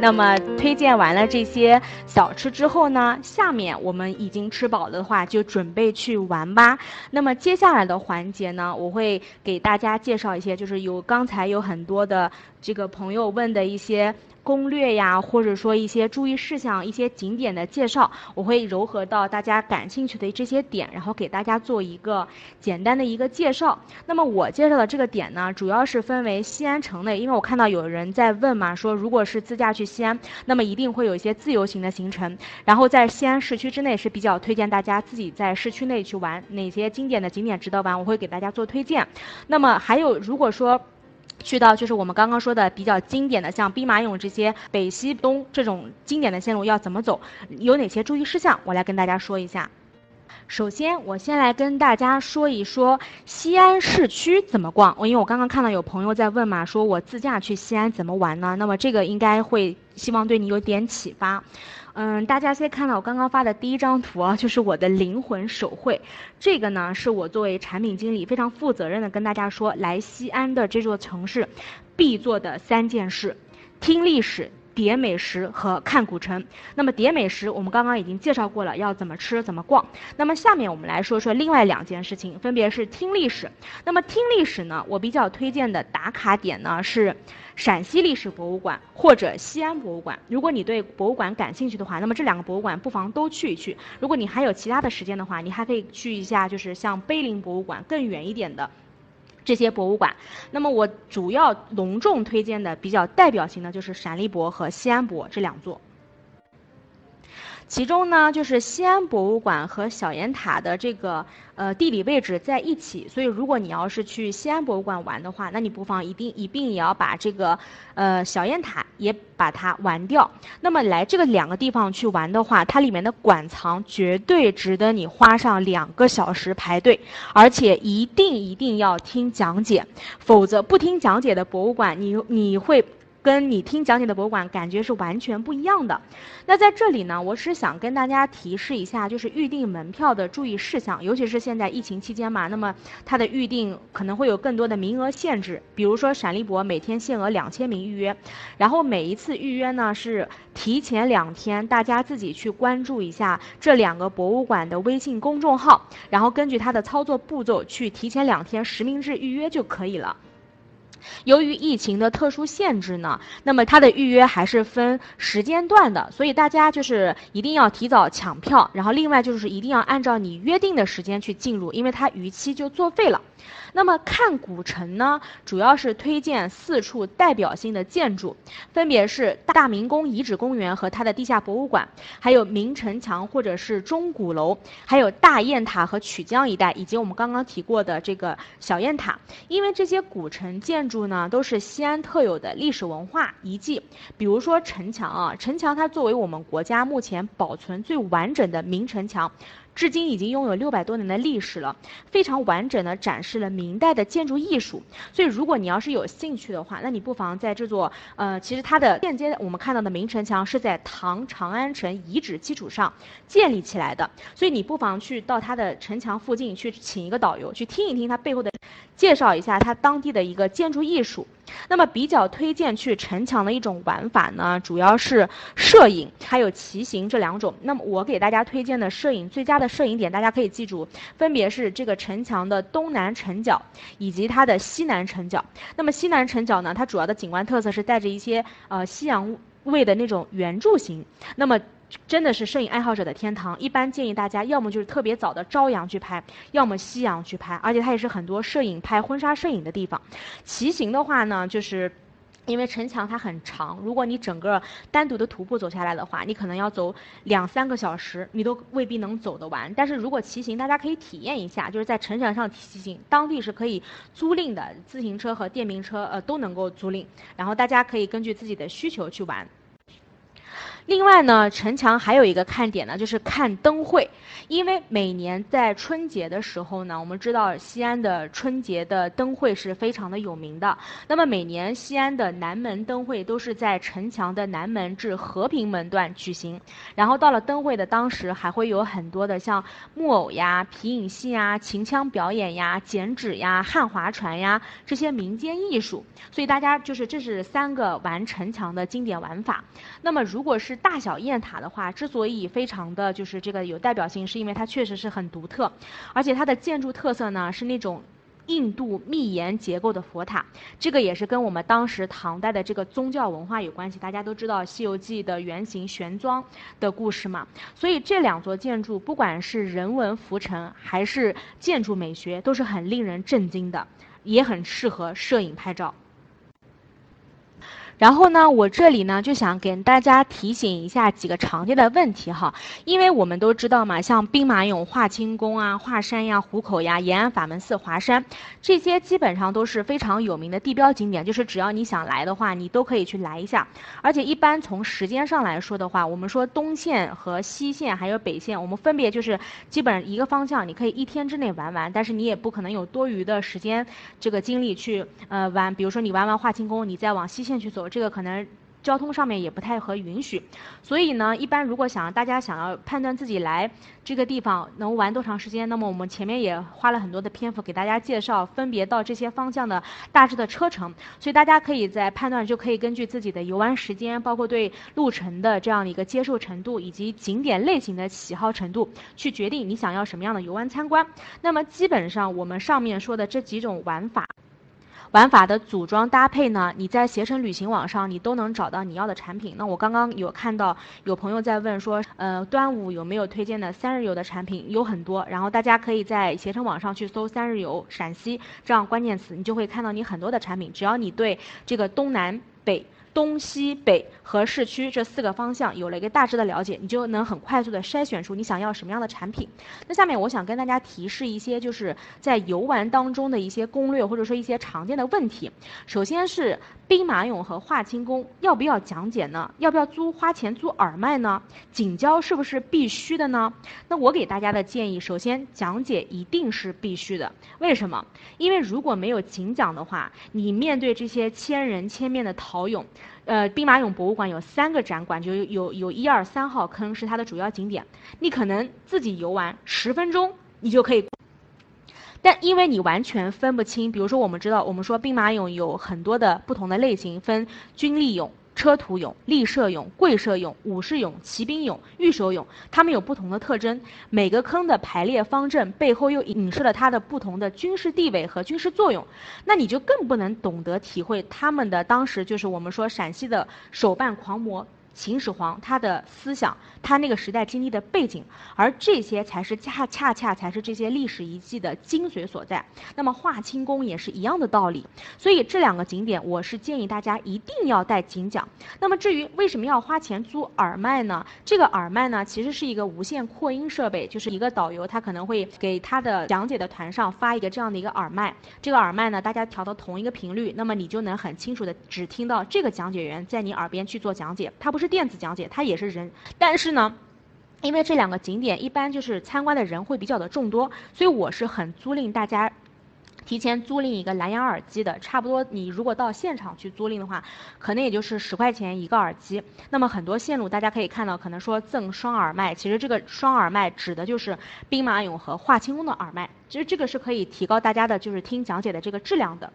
那么推荐完了这些小吃之后呢，下面我们已经吃饱了的话，就准备去玩吧。那么接下来的环节呢，我会给大家介绍一些，就是有刚才有很多的这个朋友问的一些。攻略呀，或者说一些注意事项、一些景点的介绍，我会糅合到大家感兴趣的这些点，然后给大家做一个简单的一个介绍。那么我介绍的这个点呢，主要是分为西安城内，因为我看到有人在问嘛，说如果是自驾去西安，那么一定会有一些自由行的行程。然后在西安市区之内是比较推荐大家自己在市区内去玩，哪些经典的景点值得玩，我会给大家做推荐。那么还有如果说。去到就是我们刚刚说的比较经典的，像兵马俑这些北西东这种经典的线路要怎么走，有哪些注意事项，我来跟大家说一下。首先，我先来跟大家说一说西安市区怎么逛。我因为我刚刚看到有朋友在问嘛，说我自驾去西安怎么玩呢？那么这个应该会希望对你有点启发。嗯，大家先看到我刚刚发的第一张图啊，就是我的灵魂手绘。这个呢，是我作为产品经理非常负责任的跟大家说，来西安的这座城市必做的三件事：听历史。叠美食和看古城。那么叠美食我们刚刚已经介绍过了，要怎么吃怎么逛。那么下面我们来说说另外两件事情，分别是听历史。那么听历史呢，我比较推荐的打卡点呢是陕西历史博物馆或者西安博物馆。如果你对博物馆感兴趣的话，那么这两个博物馆不妨都去一去。如果你还有其他的时间的话，你还可以去一下，就是像碑林博物馆更远一点的。这些博物馆，那么我主要隆重推荐的比较代表性的就是陕历博和西安博这两座。其中呢，就是西安博物馆和小雁塔的这个呃地理位置在一起，所以如果你要是去西安博物馆玩的话，那你不妨一定一并也要把这个呃小雁塔也把它玩掉。那么来这个两个地方去玩的话，它里面的馆藏绝对值得你花上两个小时排队，而且一定一定要听讲解，否则不听讲解的博物馆，你你会。跟你听讲解的博物馆感觉是完全不一样的。那在这里呢，我是想跟大家提示一下，就是预订门票的注意事项，尤其是现在疫情期间嘛，那么它的预订可能会有更多的名额限制。比如说陕历博每天限额两千名预约，然后每一次预约呢是提前两天，大家自己去关注一下这两个博物馆的微信公众号，然后根据它的操作步骤去提前两天实名制预约就可以了。由于疫情的特殊限制呢，那么它的预约还是分时间段的，所以大家就是一定要提早抢票，然后另外就是一定要按照你约定的时间去进入，因为它逾期就作废了。那么看古城呢，主要是推荐四处代表性的建筑，分别是大明宫遗址公园和它的地下博物馆，还有明城墙或者是钟鼓楼，还有大雁塔和曲江一带，以及我们刚刚提过的这个小雁塔。因为这些古城建筑都是西安特有的历史文化遗迹。比如说城墙啊，城墙它作为我们国家目前保存最完整的明城墙。至今已经拥有六百多年的历史了，非常完整的展示了明代的建筑艺术。所以，如果你要是有兴趣的话，那你不妨在这座呃，其实它的间接我们看到的明城墙是在唐长安城遗址基础上建立起来的。所以，你不妨去到它的城墙附近去请一个导游，去听一听它背后的，介绍一下它当地的一个建筑艺术。那么，比较推荐去城墙的一种玩法呢，主要是摄影还有骑行这两种。那么，我给大家推荐的摄影最佳的。摄影点大家可以记住，分别是这个城墙的东南城角以及它的西南城角。那么西南城角呢，它主要的景观特色是带着一些呃西洋味的那种圆柱形。那么真的是摄影爱好者的天堂。一般建议大家要么就是特别早的朝阳去拍，要么夕阳去拍，而且它也是很多摄影拍婚纱摄影的地方。骑行的话呢，就是。因为城墙它很长，如果你整个单独的徒步走下来的话，你可能要走两三个小时，你都未必能走得完。但是如果骑行，大家可以体验一下，就是在城墙上骑行，当地是可以租赁的，自行车和电瓶车呃都能够租赁，然后大家可以根据自己的需求去玩。另外呢，城墙还有一个看点呢，就是看灯会。因为每年在春节的时候呢，我们知道西安的春节的灯会是非常的有名的。那么每年西安的南门灯会都是在城墙的南门至和平门段举行。然后到了灯会的当时，还会有很多的像木偶呀、皮影戏呀、秦腔表演呀、剪纸呀、汉划船呀这些民间艺术。所以大家就是这是三个玩城墙的经典玩法。那么如果是大小雁塔的话，之所以非常的就是这个有代表性，是因为它确实是很独特，而且它的建筑特色呢是那种印度密檐结构的佛塔，这个也是跟我们当时唐代的这个宗教文化有关系。大家都知道《西游记》的原型玄奘的故事嘛，所以这两座建筑不管是人文浮沉还是建筑美学，都是很令人震惊的，也很适合摄影拍照。然后呢，我这里呢就想给大家提醒一下几个常见的问题哈，因为我们都知道嘛，像兵马俑、华清宫啊、华山呀、壶口呀、延安法门寺、华山，这些基本上都是非常有名的地标景点，就是只要你想来的话，你都可以去来一下。而且一般从时间上来说的话，我们说东线和西线还有北线，我们分别就是基本一个方向，你可以一天之内玩完，但是你也不可能有多余的时间这个精力去呃玩，比如说你玩完华清宫，你再往西线去走。这个可能交通上面也不太合允许，所以呢，一般如果想大家想要判断自己来这个地方能玩多长时间，那么我们前面也花了很多的篇幅给大家介绍分别到这些方向的大致的车程，所以大家可以在判断就可以根据自己的游玩时间，包括对路程的这样的一个接受程度以及景点类型的喜好程度，去决定你想要什么样的游玩参观。那么基本上我们上面说的这几种玩法。玩法的组装搭配呢？你在携程旅行网上你都能找到你要的产品。那我刚刚有看到有朋友在问说，呃，端午有没有推荐的三日游的产品？有很多，然后大家可以在携程网上去搜“三日游陕西”这样关键词，你就会看到你很多的产品。只要你对这个东南北。东西北和市区这四个方向有了一个大致的了解，你就能很快速的筛选出你想要什么样的产品。那下面我想跟大家提示一些，就是在游玩当中的一些攻略或者说一些常见的问题。首先是兵马俑和华清宫要不要讲解呢？要不要租花钱租耳麦呢？景交是不是必须的呢？那我给大家的建议，首先讲解一定是必须的。为什么？因为如果没有景讲的话，你面对这些千人千面的陶俑。呃，兵马俑博物馆有三个展馆，就有有一二三号坑是它的主要景点。你可能自己游玩十分钟，你就可以。但因为你完全分不清，比如说我们知道，我们说兵马俑有很多的不同的类型，分军力俑。车徒俑、立射俑、跪射俑、武士俑、骑兵俑、御手俑，它们有不同的特征。每个坑的排列方阵背后又影射了它的不同的军事地位和军事作用。那你就更不能懂得体会他们的当时就是我们说陕西的手办狂魔。秦始皇他的思想，他那个时代经历的背景，而这些才是恰恰恰才是这些历史遗迹的精髓所在。那么华清宫也是一样的道理。所以这两个景点，我是建议大家一定要带景讲。那么至于为什么要花钱租耳麦呢？这个耳麦呢，其实是一个无线扩音设备，就是一个导游他可能会给他的讲解的团上发一个这样的一个耳麦。这个耳麦呢，大家调到同一个频率，那么你就能很清楚的只听到这个讲解员在你耳边去做讲解，他不是。电子讲解它也是人，但是呢，因为这两个景点一般就是参观的人会比较的众多，所以我是很租赁大家提前租赁一个蓝牙耳机的。差不多你如果到现场去租赁的话，可能也就是十块钱一个耳机。那么很多线路大家可以看到，可能说赠双耳麦，其实这个双耳麦指的就是兵马俑和华清宫的耳麦。其实这个是可以提高大家的就是听讲解的这个质量的。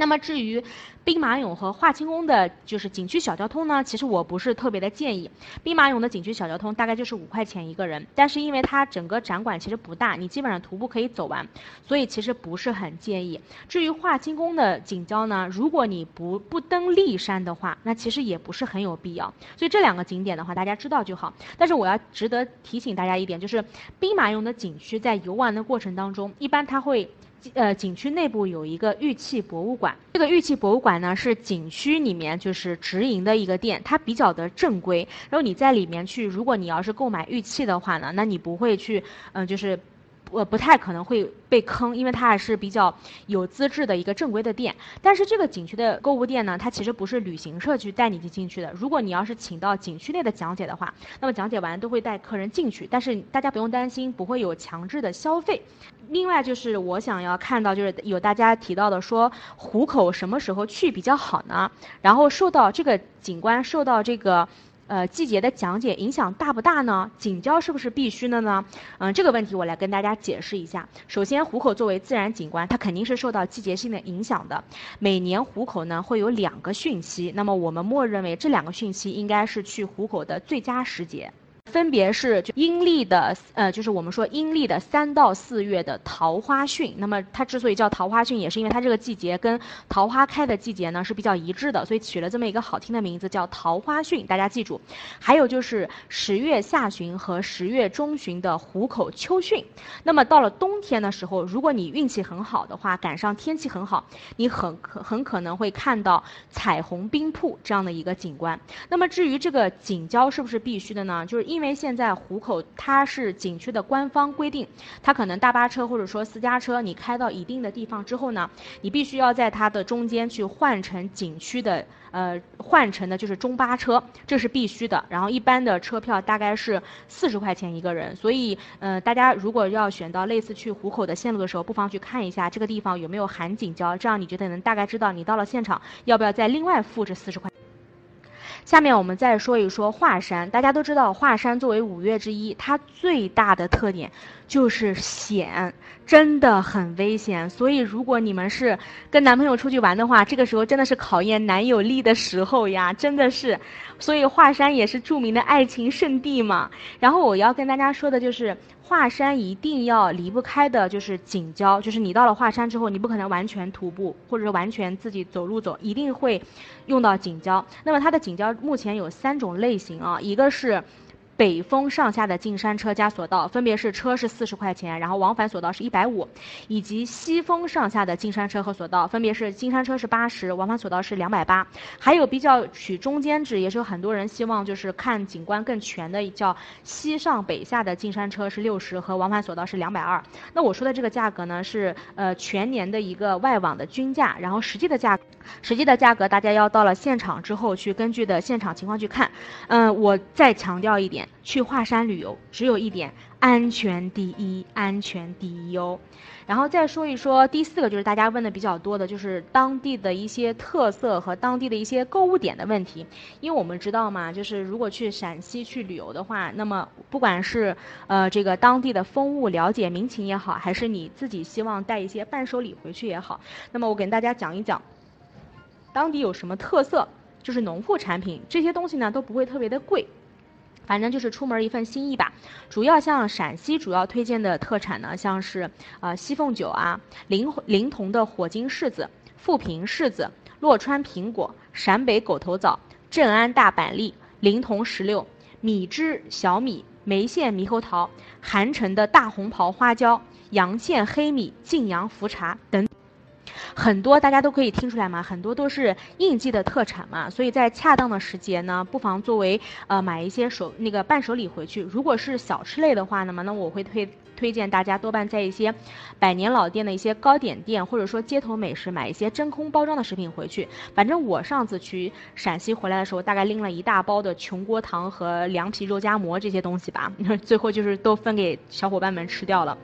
那么至于兵马俑和华清宫的，就是景区小交通呢，其实我不是特别的建议。兵马俑的景区小交通大概就是五块钱一个人，但是因为它整个展馆其实不大，你基本上徒步可以走完，所以其实不是很建议。至于华清宫的景交呢，如果你不不登骊山的话，那其实也不是很有必要。所以这两个景点的话，大家知道就好。但是我要值得提醒大家一点，就是兵马俑的景区在游玩的过程当中，一般它会。呃，景区内部有一个玉器博物馆。这个玉器博物馆呢，是景区里面就是直营的一个店，它比较的正规。然后你在里面去，如果你要是购买玉器的话呢，那你不会去，嗯，就是。呃，不太可能会被坑，因为它还是比较有资质的一个正规的店。但是这个景区的购物店呢，它其实不是旅行社去带你去进去的。如果你要是请到景区内的讲解的话，那么讲解完都会带客人进去，但是大家不用担心，不会有强制的消费。另外就是我想要看到，就是有大家提到的说，虎口什么时候去比较好呢？然后受到这个景观受到这个。呃，季节的讲解影响大不大呢？景交是不是必须的呢？嗯，这个问题我来跟大家解释一下。首先，壶口作为自然景观，它肯定是受到季节性的影响的。每年壶口呢会有两个汛期，那么我们默认为这两个汛期应该是去壶口的最佳时节。分别是阴历的，呃，就是我们说阴历的三到四月的桃花汛。那么它之所以叫桃花汛，也是因为它这个季节跟桃花开的季节呢是比较一致的，所以取了这么一个好听的名字叫桃花汛。大家记住。还有就是十月下旬和十月中旬的虎口秋汛。那么到了冬天的时候，如果你运气很好的话，赶上天气很好，你很可很可能会看到彩虹冰瀑这样的一个景观。那么至于这个景郊是不是必须的呢？就是因因为现在虎口它是景区的官方规定，它可能大巴车或者说私家车，你开到一定的地方之后呢，你必须要在它的中间去换乘景区的呃换乘的就是中巴车，这是必须的。然后一般的车票大概是四十块钱一个人，所以呃大家如果要选到类似去虎口的线路的时候，不妨去看一下这个地方有没有含景交，这样你觉得能大概知道你到了现场要不要再另外付这四十块。下面我们再说一说华山。大家都知道，华山作为五岳之一，它最大的特点就是险，真的很危险。所以，如果你们是跟男朋友出去玩的话，这个时候真的是考验男友力的时候呀，真的是。所以，华山也是著名的爱情圣地嘛。然后，我要跟大家说的就是。华山一定要离不开的就是景郊，就是你到了华山之后，你不可能完全徒步，或者是完全自己走路走，一定会用到景郊。那么它的景郊目前有三种类型啊，一个是。北峰上下的进山车加索道，分别是车是四十块钱，然后往返索道是一百五，以及西峰上下的进山车和索道，分别是进山车是八十，往返索道是两百八。还有比较取中间值，也是有很多人希望就是看景观更全的，叫西上北下的进山车是六十，和往返索道是两百二。那我说的这个价格呢，是呃全年的一个外网的均价，然后实际的价，实际的价格大家要到了现场之后去根据的现场情况去看。嗯，我再强调一点。去华山旅游只有一点，安全第一，安全第一哦。然后再说一说第四个，就是大家问的比较多的，就是当地的一些特色和当地的一些购物点的问题。因为我们知道嘛，就是如果去陕西去旅游的话，那么不管是呃这个当地的风物了解民情也好，还是你自己希望带一些伴手礼回去也好，那么我给大家讲一讲，当地有什么特色，就是农副产品这些东西呢都不会特别的贵。反正就是出门一份心意吧。主要像陕西主要推荐的特产呢，像是呃西凤酒啊、临临潼的火晶柿子、富平柿子、洛川苹果、陕北狗头枣、镇安大板栗、临潼石榴、米汁小米、梅县猕猴桃、韩城的大红袍花椒、阳县黑米、晋阳茯茶等。很多大家都可以听出来嘛，很多都是应季的特产嘛，所以在恰当的时节呢，不妨作为呃买一些手那个伴手礼回去。如果是小吃类的话，那么那我会推推荐大家多半在一些百年老店的一些糕点店，或者说街头美食买一些真空包装的食品回去。反正我上次去陕西回来的时候，大概拎了一大包的穷锅糖和凉皮、肉夹馍这些东西吧，最后就是都分给小伙伴们吃掉了。